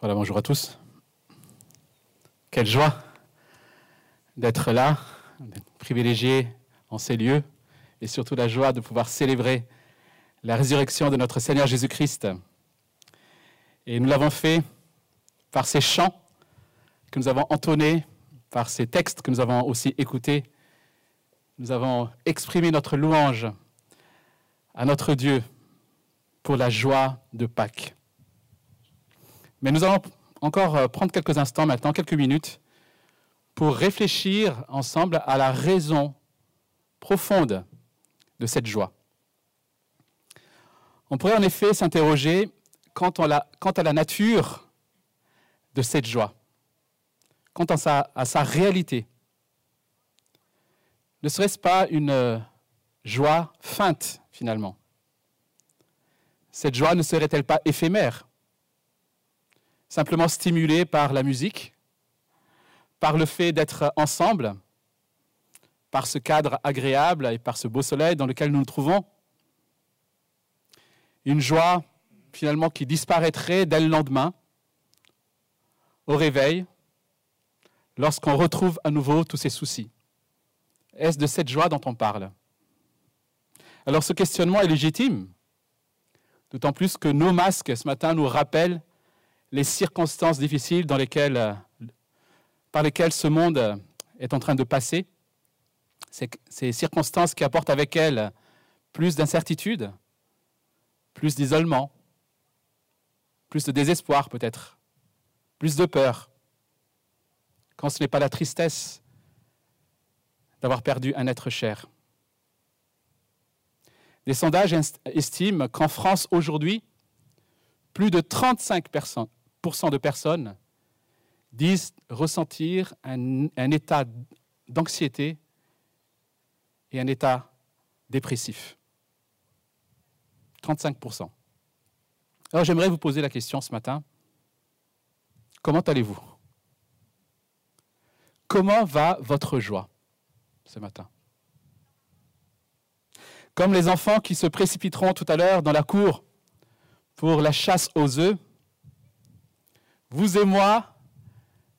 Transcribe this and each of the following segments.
Voilà, bonjour à tous. Quelle joie d'être là, d'être privilégié en ces lieux, et surtout la joie de pouvoir célébrer la résurrection de notre Seigneur Jésus-Christ. Et nous l'avons fait par ces chants que nous avons entonnés, par ces textes que nous avons aussi écoutés. Nous avons exprimé notre louange à notre Dieu pour la joie de Pâques. Mais nous allons encore euh, prendre quelques instants maintenant, quelques minutes, pour réfléchir ensemble à la raison profonde de cette joie. On pourrait en effet s'interroger quant, à la nature de cette joie, quant à sa, réalité. Ne serait-ce pas une euh, joie feinte finalement? Cette joie ne serait-elle pas éphémère? Simplement stimulé par la musique, par le fait d'être ensemble, par ce cadre agréable et par ce beau soleil dans lequel nous nous trouvons. Une joie finalement qui disparaîtrait dès le lendemain, au réveil, lorsqu'on retrouve à nouveau tous ses soucis. Est-ce de cette joie dont on parle? Alors ce questionnement est légitime, d'autant plus que nos masques ce matin nous rappellent les circonstances difficiles euh, par lesquelles ce monde est en train de passer, ces circonstances qui apportent avec elles plus d'incertitude, plus d'isolement, plus de désespoir peut-être, plus de peur, quand ce n'est pas la tristesse d'avoir perdu un être cher. Des sondages estiment qu'en France aujourd'hui, plus de 35 personnes, de personnes disent ressentir un, un état d'anxiété et un état dépressif. 35%. Alors j'aimerais vous poser la question ce matin. Comment allez-vous? Comment va votre joie ce matin? Comme les enfants qui se précipiteront tout à l'heure dans la cour pour la chasse aux œufs, vous et moi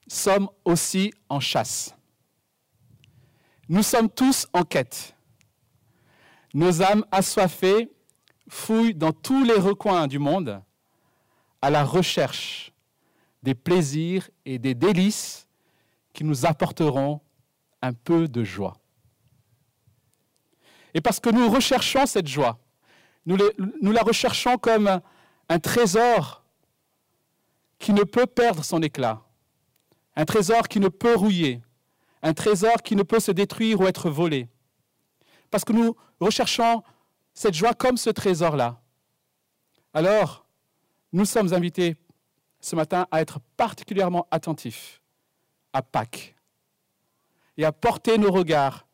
sommes aussi en chasse. Nous sommes tous en quête. Nos âmes assoiffées fouillent dans tous les recoins du monde à la recherche des plaisirs et des délices qui nous apporteront un peu de joie. Et parce que nous recherchons cette joie, nous, la recherchons comme un trésor qui ne peut perdre son éclat, un trésor qui ne peut rouiller, un trésor qui ne peut se détruire ou être volé. Parce que nous recherchons cette joie comme ce trésor-là. Alors, nous sommes invités ce matin à être particulièrement attentifs à Pâques et à porter nos regards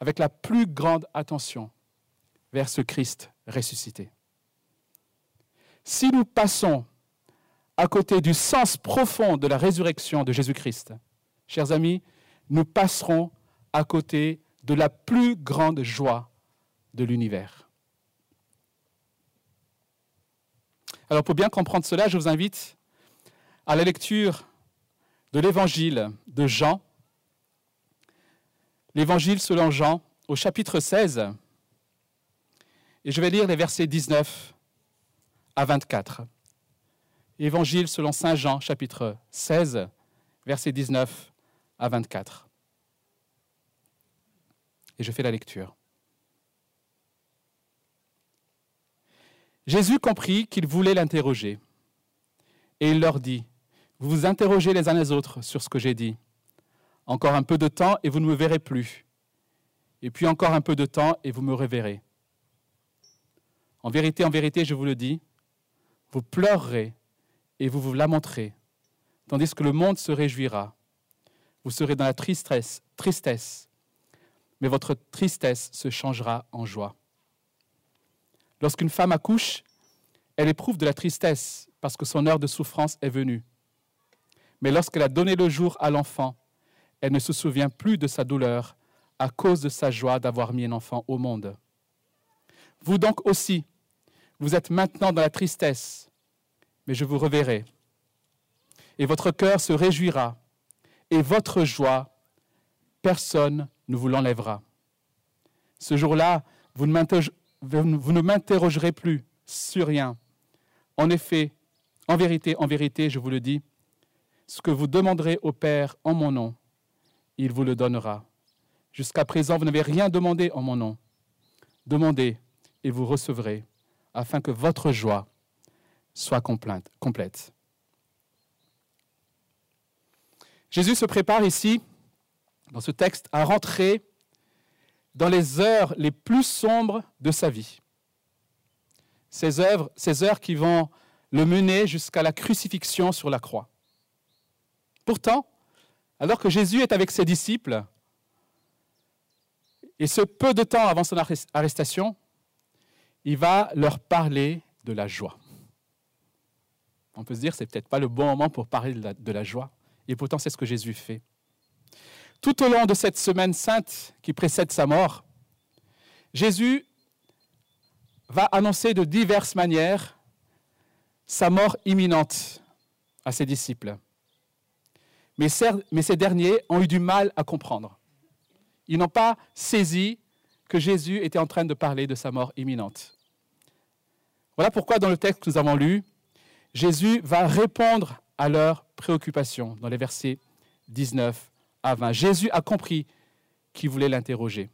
avec la plus grande attention vers ce Christ ressuscité. Si nous passons à côté du sens profond de la résurrection de Jésus-Christ, chers amis, nous passerons à côté de la plus grande joie de l'univers. Alors pour bien comprendre cela, je vous invite à la lecture de l'évangile de Jean, l'évangile selon Jean au chapitre 16, et je vais lire les versets 19 à 24. Évangile selon Saint Jean, chapitre 16, versets 19 à 24. Et je fais la lecture. Jésus comprit qu'ils voulaient l'interroger. Et il leur dit, vous vous interrogez les uns les autres sur ce que j'ai dit. Encore un peu de temps et vous ne me verrez plus. Et puis encore un peu de temps et vous me reverrez. En vérité, en vérité, je vous le dis, vous pleurerez et vous vous lamenterez, tandis que le monde se réjouira. Vous serez dans la tristesse, tristesse, mais votre tristesse se changera en joie. Lorsqu'une femme accouche, elle éprouve de la tristesse parce que son heure de souffrance est venue. Mais lorsqu'elle a donné le jour à l'enfant, elle ne se souvient plus de sa douleur à cause de sa joie d'avoir mis un enfant au monde. Vous donc aussi, vous êtes maintenant dans la tristesse, mais je vous reverrai, et votre cœur se réjouira, et votre joie, personne ne vous l'enlèvera. Ce jour-là, vous ne m'interrogerez plus sur rien. En effet, en vérité, en vérité, je vous le dis, ce que vous demanderez au Père en mon nom, il vous le donnera. Jusqu'à présent, vous n'avez rien demandé en mon nom. Demandez et vous recevrez, afin que votre joie soit complète. Jésus se prépare ici, dans ce texte, à rentrer dans les heures les plus sombres de sa vie. Ces, ces heures qui vont le mener jusqu'à la crucifixion sur la croix. Pourtant, alors que Jésus est avec ses disciples, et ce peu de temps avant son arrestation, il va leur parler de la joie. On peut se dire, c'est peut-être pas le bon moment pour parler de la, de la joie, et pourtant c'est ce que Jésus fait. Tout au long de cette semaine sainte qui précède sa mort, Jésus va annoncer de diverses manières sa mort imminente à ses disciples. Mais, ces derniers ont eu du mal à comprendre. Ils n'ont pas saisi que Jésus était en train de parler de sa mort imminente. Voilà pourquoi dans le texte que nous avons lu, Jésus va répondre à leurs préoccupations dans les versets 19 à 20. Jésus a compris qu'ils voulaient l'interroger.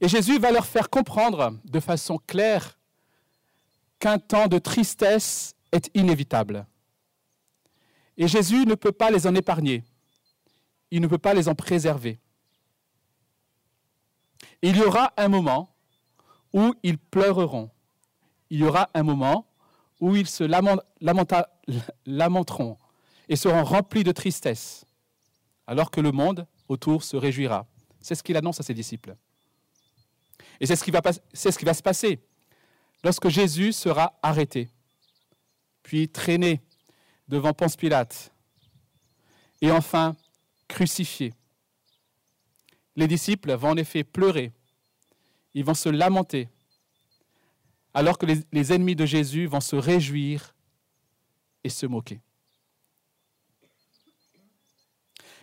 Et Jésus va leur faire comprendre de façon claire qu'un temps de tristesse est inévitable. Et Jésus ne peut pas les en épargner. Il ne peut pas les en préserver. Il y aura un moment où ils pleureront. Il y aura un moment où ils se lamenteront et seront remplis de tristesse, alors que le monde autour se réjouira. C'est ce qu'il annonce à ses disciples. Et c'est ce, qui va, se passer lorsque Jésus sera arrêté, puis traîné devant Ponce Pilate, et enfin crucifié. Les disciples vont en effet pleurer, ils vont se lamenter, alors que les, les ennemis de Jésus vont se réjouir et se moquer.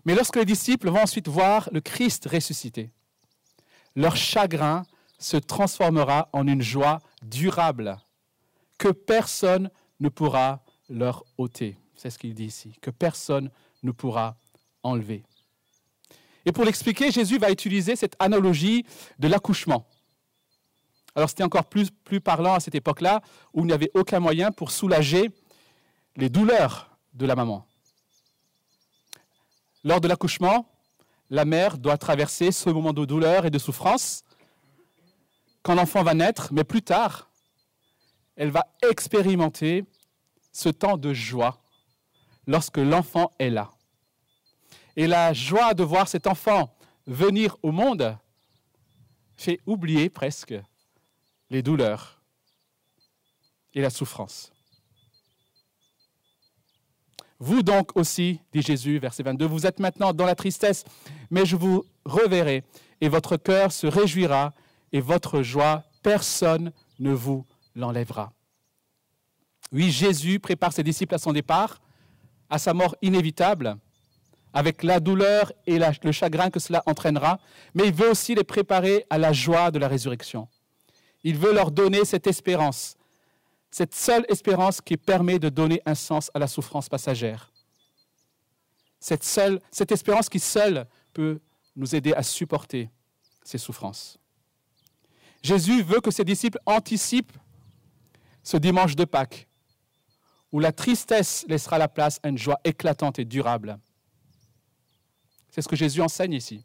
Mais lorsque les disciples vont ensuite voir le Christ ressuscité, leur chagrin se transformera en une joie durable que personne ne pourra leur ôter. C'est ce qu'il dit ici, que personne ne pourra enlever. Et pour l'expliquer, Jésus va utiliser cette analogie de l'accouchement. Alors c'était encore plus, parlant à cette époque-là, où il n'y avait aucun moyen pour soulager les douleurs de la maman. Lors de l'accouchement, la mère doit traverser ce moment de douleur et de souffrance quand l'enfant va naître, mais plus tard, elle va expérimenter ce temps de joie lorsque l'enfant est là. Et la joie de voir cet enfant venir au monde fait oublier presque les douleurs et la souffrance. Vous donc aussi, dit Jésus, verset 22, vous êtes maintenant dans la tristesse, mais je vous reverrai, et votre cœur se réjouira, et votre joie, personne ne vous l'enlèvera. Oui, Jésus prépare ses disciples à son départ, à sa mort inévitable, avec la douleur et le chagrin que cela entraînera, mais il veut aussi les préparer à la joie de la résurrection. Il veut leur donner cette espérance, cette seule espérance qui permet de donner un sens à la souffrance passagère. Cette, seule, espérance qui seule peut nous aider à supporter ces souffrances. Jésus veut que ses disciples anticipent ce dimanche de Pâques, où la tristesse laissera la place à une joie éclatante et durable. C'est ce que Jésus enseigne ici.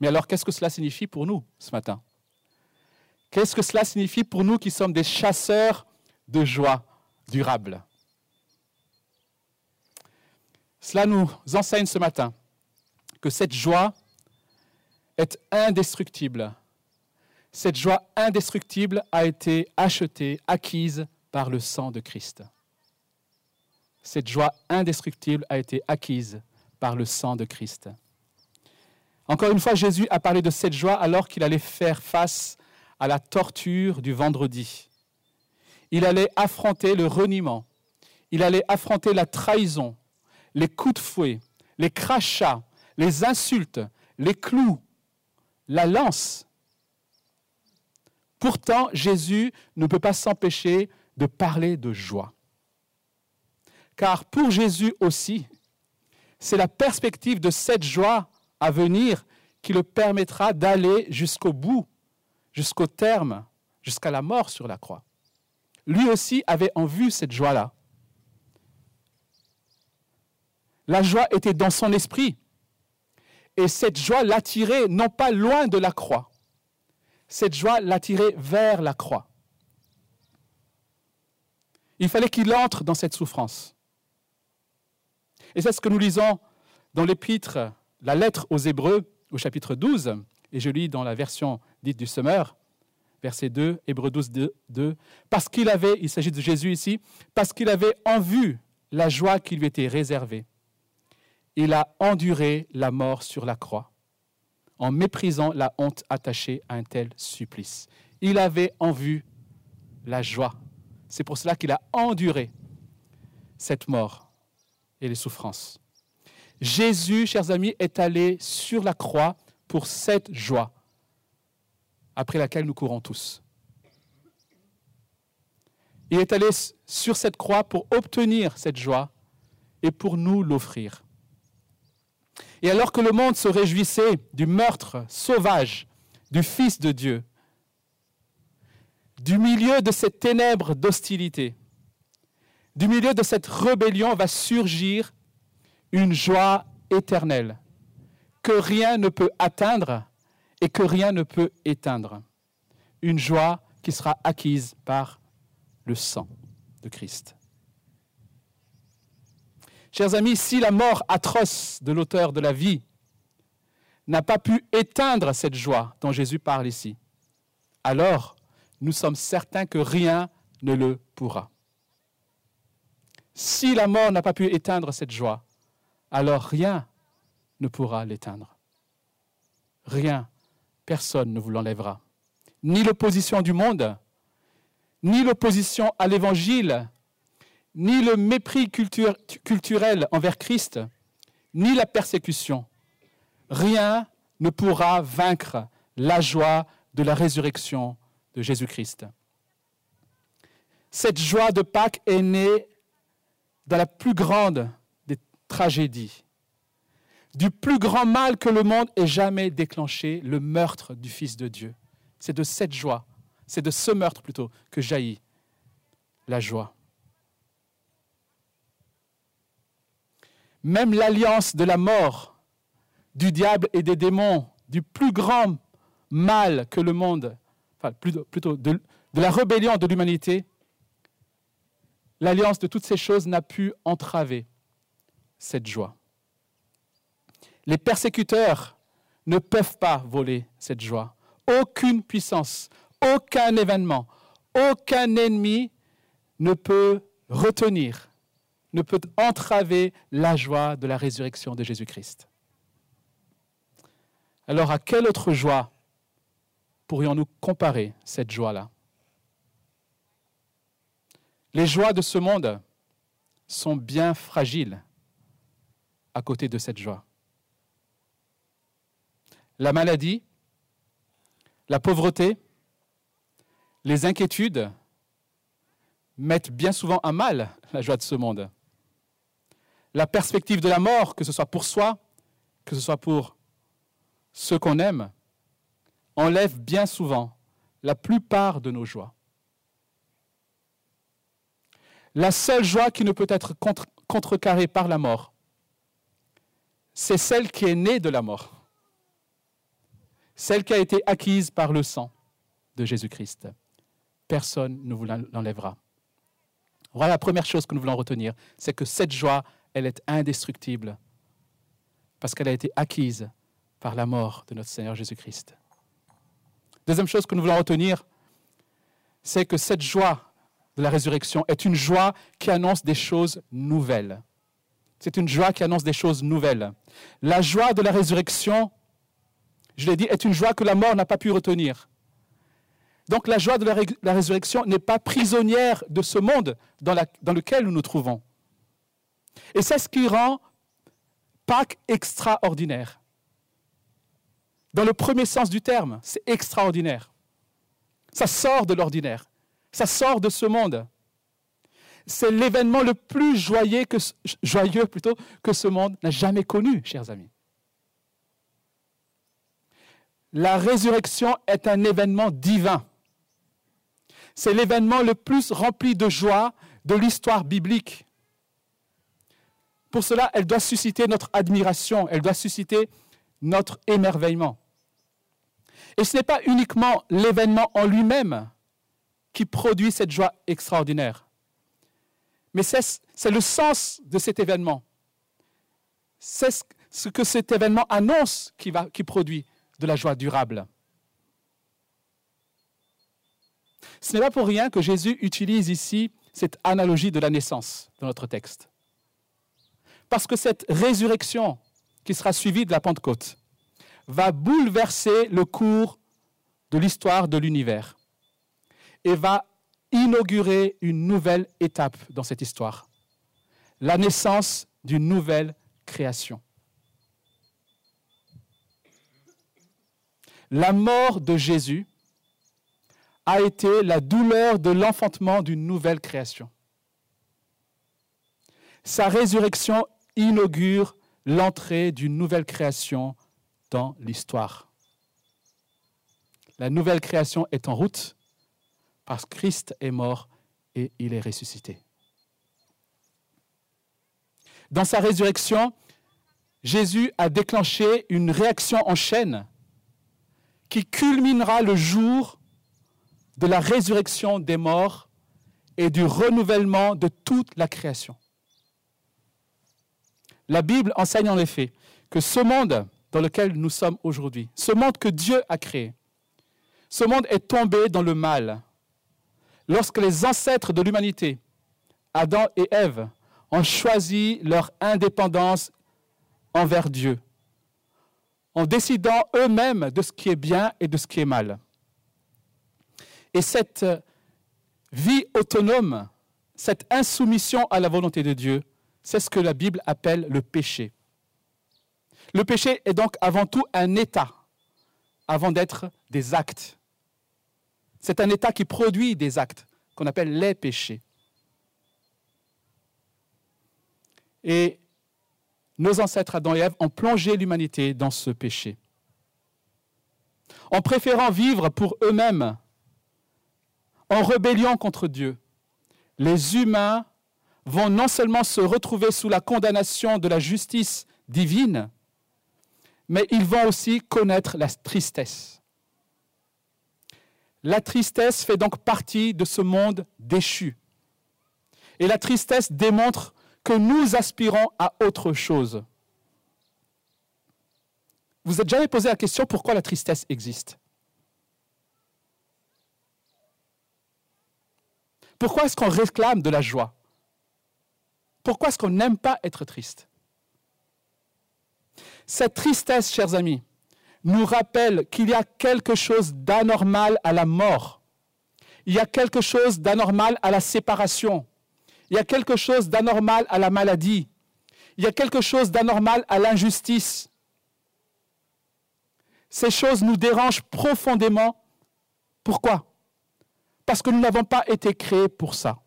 Mais alors, qu'est-ce que cela signifie pour nous ce matin? Qu'est-ce que cela signifie pour nous qui sommes des chasseurs de joie durable Cela nous enseigne ce matin que cette joie est indestructible cette joie indestructible a été achetée, acquise par le sang de Christ. Cette joie indestructible a été acquise par le sang de Christ. Encore une fois, Jésus a parlé de cette joie alors qu'il allait faire face à la torture du vendredi. Il allait affronter le reniement. il allait affronter la trahison, les coups de fouet, les crachats, les insultes, les clous, la lance. Pourtant, Jésus ne peut pas s'empêcher de parler de joie. Car pour Jésus aussi, c'est la perspective de cette joie à venir qui le permettra d'aller jusqu'au bout, jusqu'au terme, jusqu'à la mort sur la croix. Lui aussi avait en vue cette joie-là. La joie était dans son esprit. Et cette joie l'attirait non pas loin de la croix, cette joie l'attirait vers la croix. Il fallait qu'il entre dans cette souffrance. Et c'est ce que nous lisons dans l'épître, la lettre aux Hébreux, au chapitre 12, et je lis dans la version dite du Semeur, verset 2, Hébreux 12, 2, parce qu'il avait, il s'agit de Jésus ici, parce qu'il avait en vue la joie qui lui était réservée. Il a enduré la mort sur la croix, en méprisant la honte attachée à un tel supplice. Il avait en vue la joie. C'est pour cela qu'il a enduré cette mort et les souffrances. Jésus, chers amis, est allé sur la croix pour cette joie après laquelle nous courons tous. Il est allé sur cette croix pour obtenir cette joie et pour nous l'offrir. Et alors que le monde se réjouissait du meurtre sauvage du Fils de Dieu, du milieu de cette ténèbre d'hostilité, du milieu de cette rébellion va surgir une joie éternelle que rien ne peut atteindre et que rien ne peut éteindre. Une joie qui sera acquise par le sang de Christ. Chers amis, si la mort atroce de l'auteur de la vie n'a pas pu éteindre cette joie dont Jésus parle ici, alors nous sommes certains que rien ne le pourra. Si la mort n'a pas pu éteindre cette joie, alors rien ne pourra l'éteindre. Rien, personne ne vous l'enlèvera. Ni l'opposition du monde, ni l'opposition à l'Évangile, ni le mépris culturel envers Christ, ni la persécution. Rien ne pourra vaincre la joie de la résurrection de Jésus-Christ. Cette joie de Pâques est née dans la plus grande des tragédies, du plus grand mal que le monde ait jamais déclenché, le meurtre du Fils de Dieu. C'est de cette joie, c'est de ce meurtre plutôt, que jaillit la joie. Même l'alliance de la mort, du diable et des démons, du plus grand mal que le monde, enfin plutôt, de la rébellion de l'humanité, l'alliance de toutes ces choses n'a pu entraver cette joie. Les persécuteurs ne peuvent pas voler cette joie. Aucune puissance, aucun événement, aucun ennemi ne peut retenir, ne peut entraver la joie de la résurrection de Jésus-Christ. Alors à quelle autre joie pourrions-nous comparer cette joie-là? Les joies de ce monde sont bien fragiles à côté de cette joie. La maladie, la pauvreté, les inquiétudes mettent bien souvent à mal la joie de ce monde. La perspective de la mort, que ce soit pour soi, que ce soit pour ceux qu'on aime, enlève bien souvent la plupart de nos joies. La seule joie qui ne peut être contrecarrée par la mort, c'est celle qui est née de la mort, celle qui a été acquise par le sang de Jésus-Christ. Personne ne vous l'enlèvera. Voilà la première chose que nous voulons retenir, c'est que cette joie, elle est indestructible, parce qu'elle a été acquise par la mort de notre Seigneur Jésus-Christ. Deuxième chose que nous voulons retenir, c'est que cette joie de la résurrection est une joie qui annonce des choses nouvelles. C'est une joie qui annonce des choses nouvelles. La joie de la résurrection, je l'ai dit, est une joie que la mort n'a pas pu retenir. Donc la joie de la, résurrection n'est pas prisonnière de ce monde dans, lequel nous nous trouvons. Et c'est ce qui rend Pâques extraordinaire. Dans le premier sens du terme, c'est extraordinaire. Ça sort de l'ordinaire. Ça sort de ce monde. C'est l'événement le plus joyeux que ce monde n'a jamais connu, chers amis. La résurrection est un événement divin. C'est l'événement le plus rempli de joie de l'histoire biblique. Pour cela, elle doit susciter notre admiration, elle doit susciter notre émerveillement. Et ce n'est pas uniquement l'événement en lui-même qui produit cette joie extraordinaire, mais c'est le sens de cet événement. C'est ce que cet événement annonce qui, produit de la joie durable. Ce n'est pas pour rien que Jésus utilise ici cette analogie de la naissance dans notre texte. Parce que cette résurrection qui sera suivie de la Pentecôte va bouleverser le cours de l'histoire de l'univers et va inaugurer une nouvelle étape dans cette histoire, la naissance d'une nouvelle création. La mort de Jésus a été la douleur de l'enfantement d'une nouvelle création. Sa résurrection inaugure l'entrée d'une nouvelle création dans l'histoire. La nouvelle création est en route parce que Christ est mort et il est ressuscité. Dans sa résurrection, Jésus a déclenché une réaction en chaîne qui culminera le jour de la résurrection des morts et du renouvellement de toute la création. La Bible enseigne en effet que ce monde dans lequel nous sommes aujourd'hui, ce monde que Dieu a créé, ce monde est tombé dans le mal. Lorsque les ancêtres de l'humanité, Adam et Ève, ont choisi leur indépendance envers Dieu, en décidant eux-mêmes de ce qui est bien et de ce qui est mal. Et cette vie autonome, cette insoumission à la volonté de Dieu, c'est ce que la Bible appelle le péché. Le péché est donc avant tout un état, avant d'être des actes. C'est un état qui produit des actes, qu'on appelle les péchés. Nos ancêtres Adam et Ève ont plongé l'humanité dans ce péché. En préférant vivre pour eux-mêmes, en rébellion contre Dieu, les humains vont non seulement se retrouver sous la condamnation de la justice divine, mais ils vont aussi connaître la tristesse. La tristesse fait donc partie de ce monde déchu. Et la tristesse démontre que nous aspirons à autre chose. Vous êtes jamais posé la question pourquoi la tristesse existe? Pourquoi est-ce qu'on réclame de la joie? Pourquoi est-ce qu'on n'aime pas être triste? Cette tristesse, chers amis, nous rappelle qu'il y a quelque chose d'anormal à la mort. Il y a quelque chose d'anormal à la séparation. Il y a quelque chose d'anormal à la maladie. Il y a quelque chose d'anormal à l'injustice. Ces choses nous dérangent profondément. Pourquoi? Parce que nous n'avons pas été créés pour ça.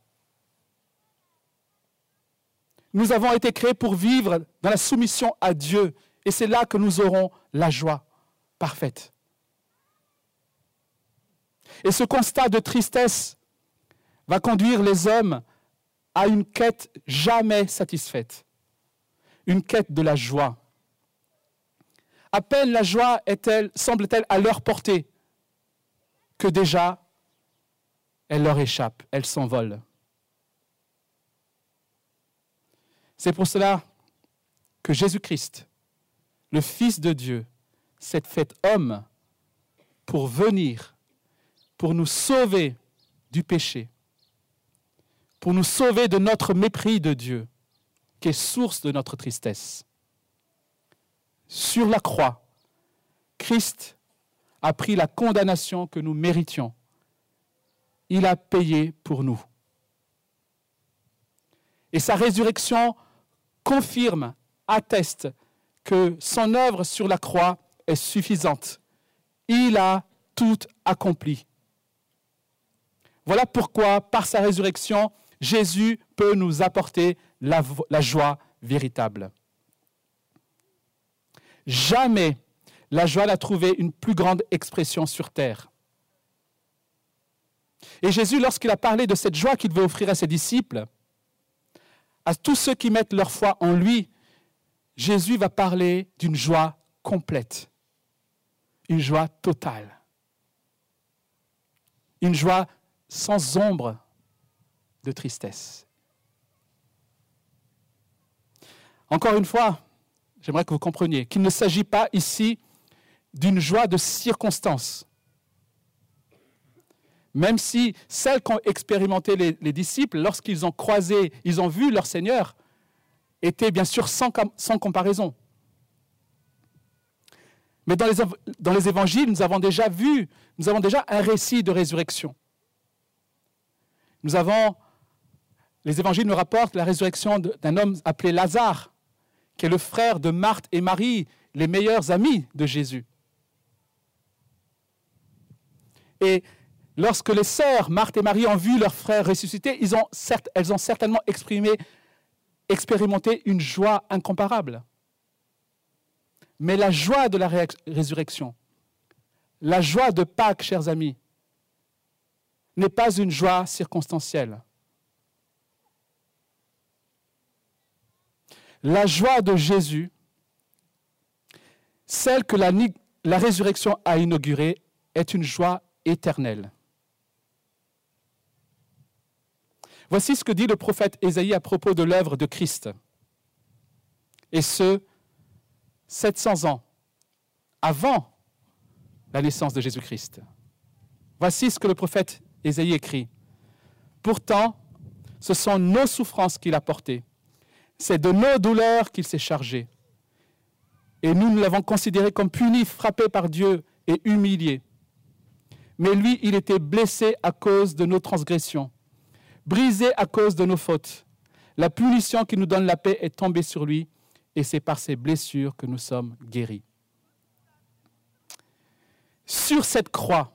Nous avons été créés pour vivre dans la soumission à Dieu. Et c'est là que nous aurons la joie parfaite. Et ce constat de tristesse va conduire les hommes à une quête jamais satisfaite, une quête de la joie. À peine la joie est-elle, semble-t-elle, à leur portée, que déjà elle leur échappe, elle s'envole. C'est pour cela que Jésus-Christ, le Fils de Dieu, s'est fait homme pour venir, pour nous sauver du péché, pour nous sauver de notre mépris de Dieu, qui est source de notre tristesse. Sur la croix, Christ a pris la condamnation que nous méritions il a payé pour nous. Et sa résurrection confirme, atteste que son œuvre sur la croix est suffisante. Il a tout accompli. Voilà pourquoi, par sa résurrection, Jésus peut nous apporter la, joie véritable. Jamais la joie n'a trouvé une plus grande expression sur terre. Et Jésus, lorsqu'il a parlé de cette joie qu'il veut offrir à ses disciples, à tous ceux qui mettent leur foi en lui, Jésus va parler d'une joie complète, une joie totale, une joie sans ombre de tristesse. Encore une fois, j'aimerais que vous compreniez qu'il ne s'agit pas ici d'une joie de circonstance. Même si celles qu'ont expérimenté les, disciples, lorsqu'ils ont croisé, ils ont vu leur Seigneur, étaient bien sûr sans, sans comparaison. Mais dans les, dans les, évangiles, nous avons déjà vu, nous avons déjà un récit de résurrection. Nous avons, les évangiles nous rapportent la résurrection d'un homme appelé Lazare, qui est le frère de Marthe et Marie, les meilleurs amis de Jésus. Et lorsque les sœurs Marthe et Marie ont vu leur frère ressuscité, elles ont certainement exprimé, expérimenté une joie incomparable. Mais la joie de la résurrection, la joie de Pâques, chers amis, n'est pas une joie circonstancielle. La joie de Jésus, celle que la, résurrection a inaugurée, est une joie éternelle. Voici ce que dit le prophète Ésaïe à propos de l'œuvre de Christ. Et ce, 700 ans avant la naissance de Jésus-Christ. Voici ce que le prophète Ésaïe écrit. Pourtant, ce sont nos souffrances qu'il a portées. C'est de nos douleurs qu'il s'est chargé. Et nous, nous l'avons considéré comme puni, frappé par Dieu et humilié. Mais lui, il était blessé à cause de nos transgressions brisé à cause de nos fautes. La punition qui nous donne la paix est tombée sur lui, et c'est par ses blessures que nous sommes guéris. Sur cette croix,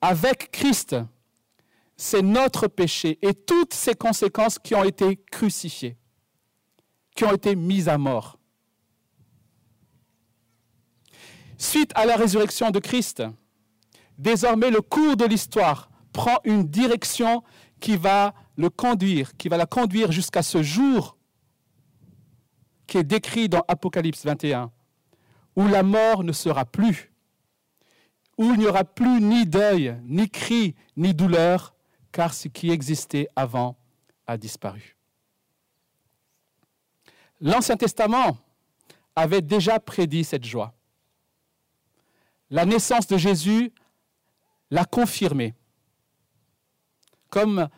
avec Christ, c'est notre péché et toutes ses conséquences qui ont été crucifiées, qui ont été mises à mort. Suite à la résurrection de Christ, désormais le cours de l'histoire prend une direction qui va le conduire, qui va la conduire jusqu'à ce jour qui est décrit dans Apocalypse 21, où la mort ne sera plus, où il n'y aura plus ni deuil, ni cri, ni douleur, car ce qui existait avant a disparu. L'Ancien Testament avait déjà prédit cette joie. La naissance de Jésus l'a confirmée comme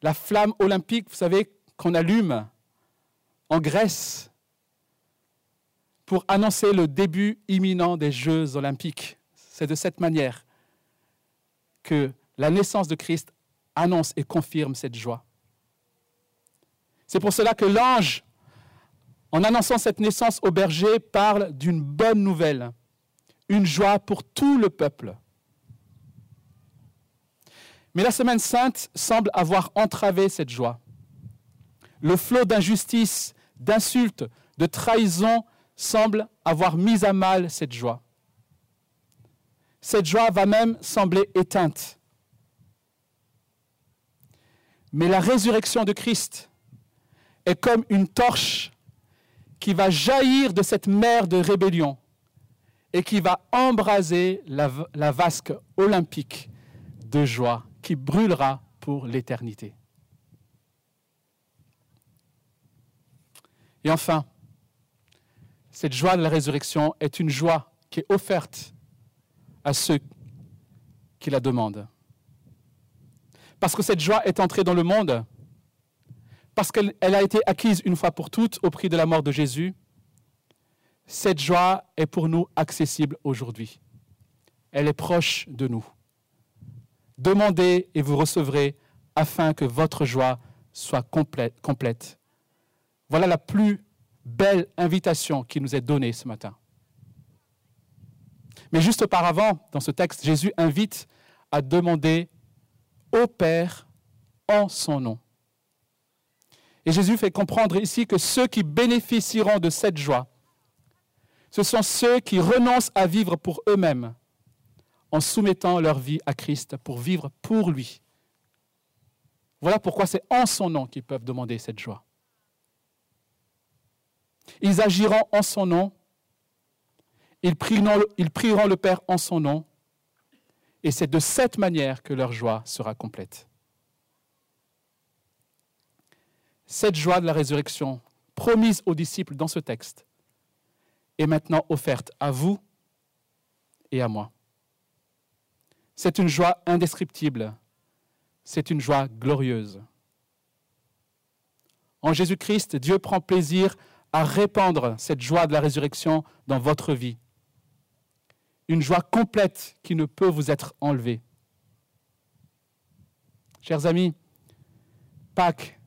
la flamme olympique, vous savez, qu'on allume en Grèce pour annoncer le début imminent des Jeux olympiques. C'est de cette manière que la naissance de Christ annonce et confirme cette joie. C'est pour cela que l'ange, en annonçant cette naissance au berger, parle d'une bonne nouvelle, une joie pour tout le peuple. Mais la semaine sainte semble avoir entravé cette joie. Le flot d'injustice, d'insultes, de trahison semble avoir mis à mal cette joie. Cette joie va même sembler éteinte. Mais la résurrection de Christ est comme une torche qui va jaillir de cette mer de rébellion et qui va embraser la, vasque olympique de joie qui brûlera pour l'éternité. Et enfin, cette joie de la résurrection est une joie qui est offerte à ceux qui la demandent. Parce que cette joie est entrée dans le monde, parce qu'elle a été acquise une fois pour toutes au prix de la mort de Jésus, cette joie est pour nous accessible aujourd'hui. Elle est proche de nous Demandez et vous recevrez afin que votre joie soit complète. Voilà la plus belle invitation qui nous est donnée ce matin. Mais juste auparavant, dans ce texte, Jésus invite à demander au Père en son nom. Et Jésus fait comprendre ici que ceux qui bénéficieront de cette joie, ce sont ceux qui renoncent à vivre pour eux-mêmes en soumettant leur vie à Christ pour vivre pour lui. Voilà pourquoi c'est en son nom qu'ils peuvent demander cette joie. Ils agiront en son nom, ils prieront, ils prieront le Père en son nom, et c'est de cette manière que leur joie sera complète. Cette joie de la résurrection, promise aux disciples dans ce texte, est maintenant offerte à vous et à moi. C'est une joie indescriptible, c'est une joie glorieuse. En Jésus-Christ, Dieu prend plaisir à répandre cette joie de la résurrection dans votre vie. Une joie complète qui ne peut vous être enlevée. Chers amis, Pâques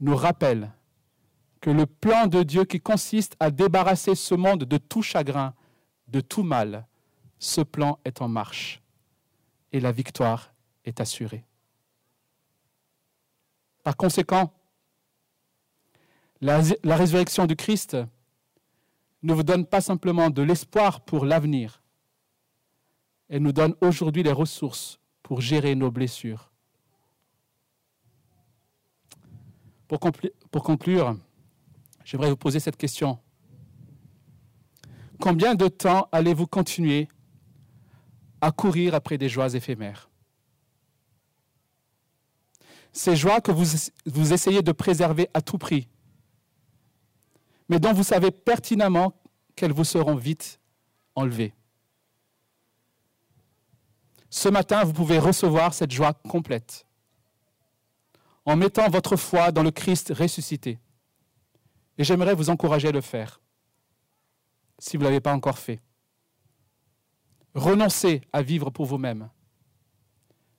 nous rappelle que le plan de Dieu qui consiste à débarrasser ce monde de tout chagrin, de tout mal, ce plan est en marche et la victoire est assurée. Par conséquent, la, résurrection du Christ ne vous donne pas simplement de l'espoir pour l'avenir, elle nous donne aujourd'hui les ressources pour gérer nos blessures. Pour, conclure, j'aimerais vous poser cette question. Combien de temps allez-vous continuer à courir après des joies éphémères? Ces joies que vous essayez de préserver à tout prix, mais dont vous savez pertinemment qu'elles vous seront vite enlevées. Ce matin, vous pouvez recevoir cette joie complète en mettant votre foi dans le Christ ressuscité. Et j'aimerais vous encourager à le faire, si vous ne l'avez pas encore fait. Renoncez à vivre pour vous-même.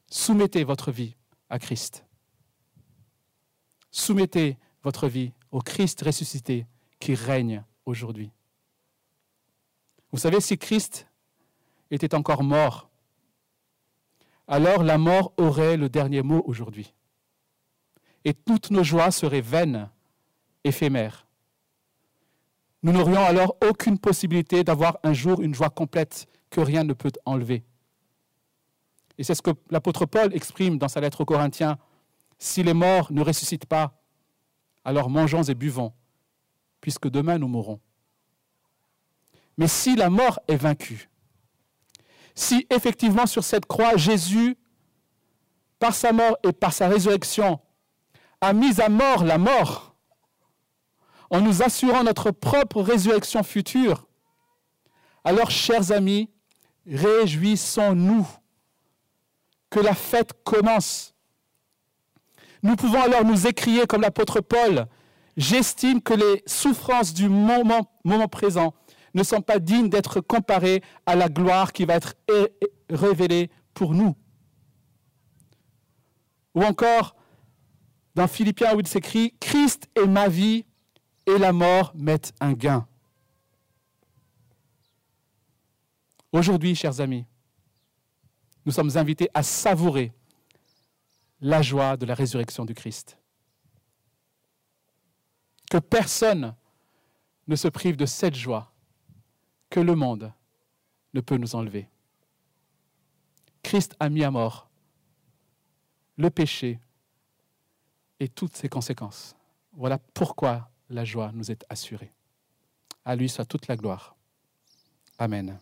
Soumettez votre vie à Christ. Soumettez votre vie au Christ ressuscité qui règne aujourd'hui. Vous savez, si Christ était encore mort, alors la mort aurait le dernier mot aujourd'hui. Et toutes nos joies seraient vaines, éphémères. Nous n'aurions alors aucune possibilité d'avoir un jour une joie complète que rien ne peut enlever. Et c'est ce que l'apôtre Paul exprime dans sa lettre aux Corinthiens. Si les morts ne ressuscitent pas, alors mangeons et buvons, puisque demain nous mourrons. Mais si la mort est vaincue, si effectivement sur cette croix, Jésus, par sa mort et par sa résurrection, a mis à mort la mort, en nous assurant notre propre résurrection future, alors, chers amis, réjouissons-nous que la fête commence. Nous pouvons alors nous écrier comme l'apôtre Paul, j'estime que les souffrances du moment, moment, présent ne sont pas dignes d'être comparées à la gloire qui va être révélée pour nous. Ou encore, dans Philippiens où il s'écrit, Christ est ma vie et la mort m'est un gain. Aujourd'hui, chers amis, nous sommes invités à savourer la joie de la résurrection du Christ. Que personne ne se prive de cette joie que le monde ne peut nous enlever. Christ a mis à mort le péché et toutes ses conséquences. Voilà pourquoi la joie nous est assurée. À lui soit toute la gloire. Amen.